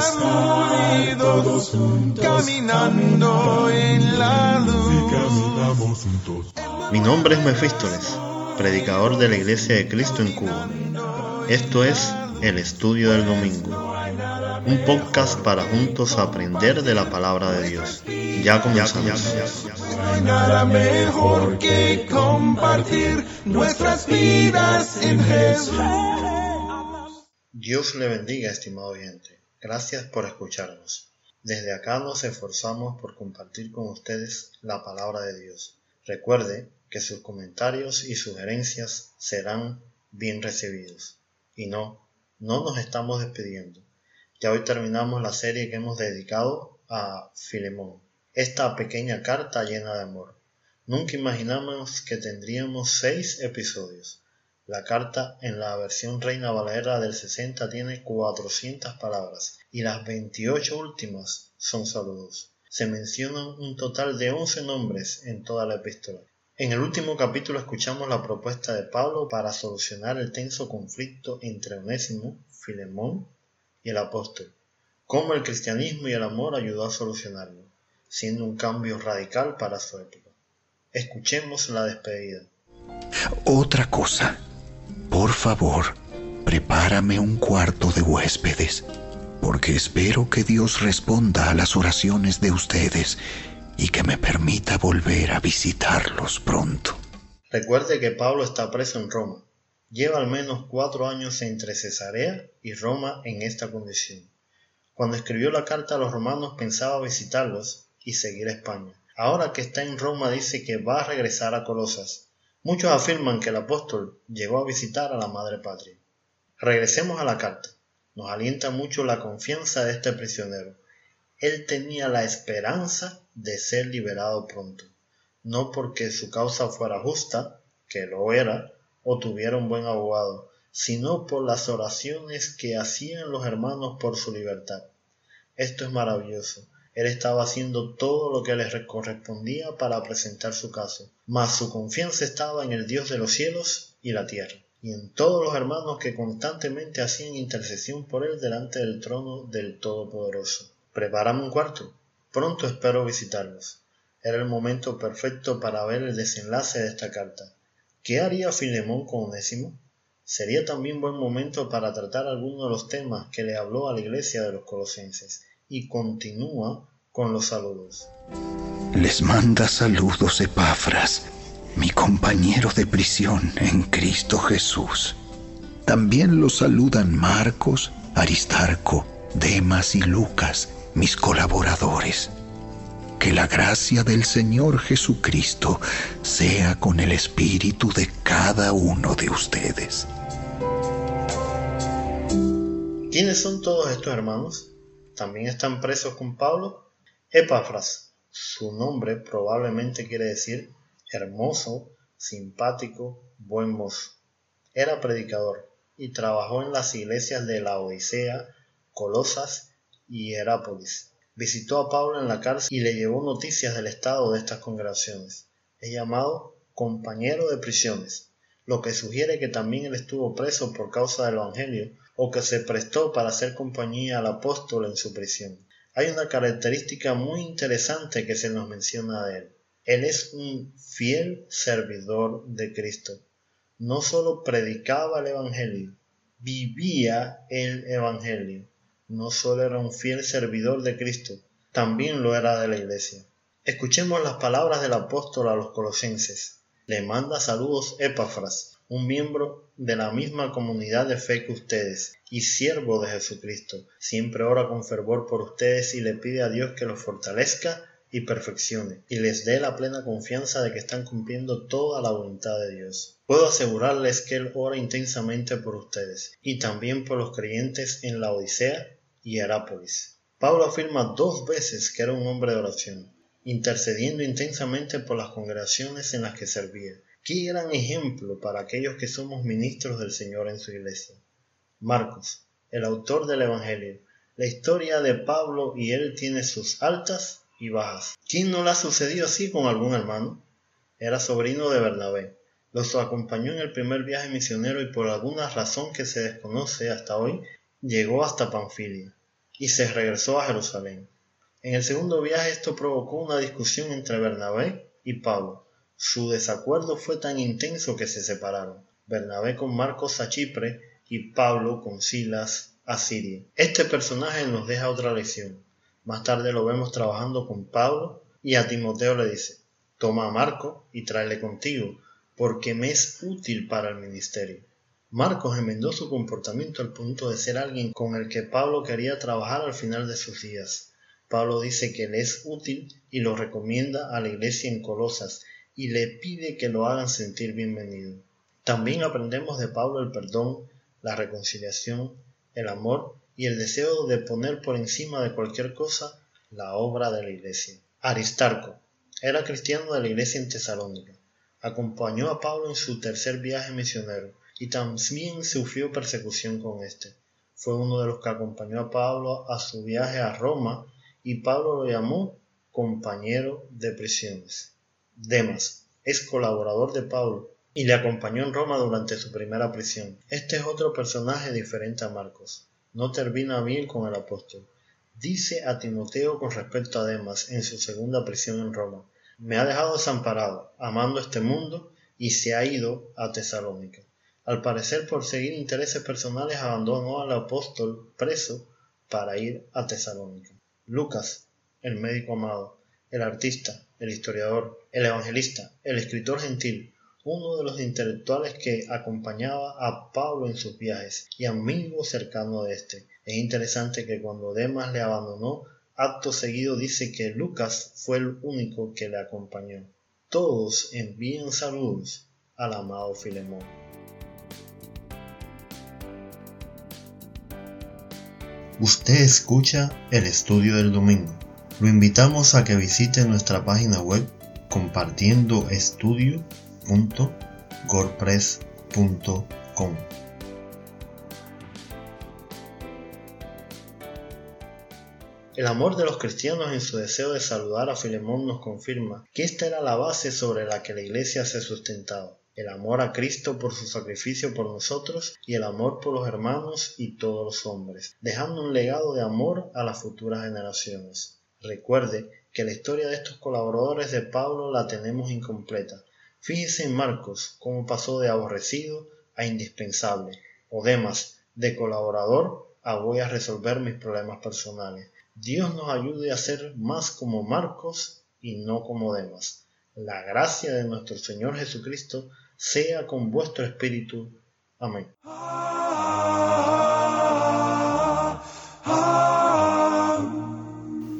estar todos juntos, caminando en la luz. Mi nombre es Mefístoles, predicador de la Iglesia de Cristo en Cuba. Esto es El Estudio del Domingo, un podcast para juntos aprender de la palabra de Dios. Ya comenzamos. No hay nada mejor que compartir nuestras vidas en Jesús. Dios le bendiga, estimado oyente. Gracias por escucharnos. Desde acá nos esforzamos por compartir con ustedes la palabra de Dios. Recuerde que sus comentarios y sugerencias serán bien recibidos. Y no, no nos estamos despidiendo. Ya hoy terminamos la serie que hemos dedicado a Filemón, esta pequeña carta llena de amor. Nunca imaginamos que tendríamos seis episodios. La carta en la versión Reina Valera del 60 tiene 400 palabras y las 28 últimas son saludos. Se mencionan un total de 11 nombres en toda la epístola. En el último capítulo escuchamos la propuesta de Pablo para solucionar el tenso conflicto entre Onésimo, Filemón y el apóstol, cómo el cristianismo y el amor ayudó a solucionarlo, siendo un cambio radical para su época. Escuchemos la despedida. Otra cosa, por favor, prepárame un cuarto de huéspedes, porque espero que Dios responda a las oraciones de ustedes y que me permita volver a visitarlos pronto. Recuerde que Pablo está preso en Roma. Lleva al menos cuatro años entre Cesarea y Roma en esta condición. Cuando escribió la carta a los romanos pensaba visitarlos y seguir a España. Ahora que está en Roma dice que va a regresar a Colosas. Muchos afirman que el apóstol llegó a visitar a la madre patria. Regresemos a la carta. Nos alienta mucho la confianza de este prisionero. Él tenía la esperanza de ser liberado pronto, no porque su causa fuera justa, que lo era, o tuviera un buen abogado, sino por las oraciones que hacían los hermanos por su libertad. Esto es maravilloso. Él estaba haciendo todo lo que le correspondía para presentar su caso, mas su confianza estaba en el Dios de los cielos y la tierra, y en todos los hermanos que constantemente hacían intercesión por él delante del trono del Todopoderoso. Prepárame un cuarto. Pronto espero visitarlos. Era el momento perfecto para ver el desenlace de esta carta. ¿Qué haría Filemón con Onésimo? Sería también buen momento para tratar algunos de los temas que le habló a la iglesia de los colosenses y continúa con los saludos. Les manda saludos Epafras, mi compañero de prisión en Cristo Jesús. También los saludan Marcos, Aristarco, Demas y Lucas, mis colaboradores. Que la gracia del Señor Jesucristo sea con el espíritu de cada uno de ustedes. ¿Quiénes son todos estos hermanos? ¿También están presos con Pablo? Epafras, su nombre probablemente quiere decir hermoso, simpático, buen mozo. Era predicador y trabajó en las iglesias de la Odisea, Colosas y Herápolis. Visitó a Pablo en la cárcel y le llevó noticias del estado de estas congregaciones. Es llamado compañero de prisiones, lo que sugiere que también él estuvo preso por causa del Evangelio o que se prestó para hacer compañía al apóstol en su prisión. Hay una característica muy interesante que se nos menciona de él. Él es un fiel servidor de Cristo. No solo predicaba el Evangelio, vivía el Evangelio. No solo era un fiel servidor de Cristo, también lo era de la iglesia. Escuchemos las palabras del apóstol a los colosenses. Le manda saludos Epafras, un miembro de la misma comunidad de fe que ustedes y siervo de Jesucristo. Siempre ora con fervor por ustedes y le pide a Dios que los fortalezca y perfeccione y les dé la plena confianza de que están cumpliendo toda la voluntad de Dios. Puedo asegurarles que Él ora intensamente por ustedes y también por los creyentes en la Odisea y Herápolis. Pablo afirma dos veces que era un hombre de oración, intercediendo intensamente por las congregaciones en las que servía. Qué gran ejemplo para aquellos que somos ministros del Señor en su iglesia. Marcos, el autor del Evangelio. La historia de Pablo y él tiene sus altas y bajas. ¿Quién no le ha sucedido así con algún hermano? Era sobrino de Bernabé. Los acompañó en el primer viaje misionero y por alguna razón que se desconoce hasta hoy, llegó hasta Panfilia. y se regresó a Jerusalén. En el segundo viaje esto provocó una discusión entre Bernabé y Pablo. Su desacuerdo fue tan intenso que se separaron. Bernabé con Marcos a Chipre y Pablo con Silas a Siria. Este personaje nos deja otra lección. Más tarde lo vemos trabajando con Pablo y a Timoteo le dice, toma a Marco y tráele contigo, porque me es útil para el ministerio. Marcos enmendó su comportamiento al punto de ser alguien con el que Pablo quería trabajar al final de sus días. Pablo dice que le es útil y lo recomienda a la iglesia en Colosas y le pide que lo hagan sentir bienvenido. También aprendemos de Pablo el perdón, la reconciliación, el amor y el deseo de poner por encima de cualquier cosa la obra de la iglesia. Aristarco era cristiano de la iglesia en Tesalónica. Acompañó a Pablo en su tercer viaje misionero y también sufrió persecución con éste. Fue uno de los que acompañó a Pablo a su viaje a Roma y Pablo lo llamó compañero de prisiones. Demas es colaborador de Pablo y le acompañó en Roma durante su primera prisión. Este es otro personaje diferente a Marcos. No termina bien con el apóstol. Dice a Timoteo con respecto a Demas en su segunda prisión en Roma, me ha dejado desamparado, amando este mundo, y se ha ido a Tesalónica. Al parecer por seguir intereses personales abandonó al apóstol preso para ir a Tesalónica. Lucas, el médico amado, el artista, el historiador, el evangelista, el escritor gentil, uno de los intelectuales que acompañaba a Pablo en sus viajes y amigo cercano de éste. Es interesante que cuando Demas le abandonó, acto seguido dice que Lucas fue el único que le acompañó. Todos envían saludos al amado Filemón. Usted escucha el estudio del domingo. Lo invitamos a que visite nuestra página web compartiendoestudio.gorpress.com. El amor de los cristianos en su deseo de saludar a Filemón nos confirma que esta era la base sobre la que la iglesia se sustentaba el amor a Cristo por su sacrificio por nosotros y el amor por los hermanos y todos los hombres, dejando un legado de amor a las futuras generaciones. Recuerde que la historia de estos colaboradores de Pablo la tenemos incompleta. Fíjese en Marcos cómo pasó de aborrecido a indispensable, o Demas, de colaborador a voy a resolver mis problemas personales. Dios nos ayude a ser más como Marcos y no como Demas. La gracia de nuestro Señor Jesucristo sea con vuestro espíritu. Amén.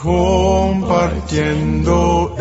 Compartiendo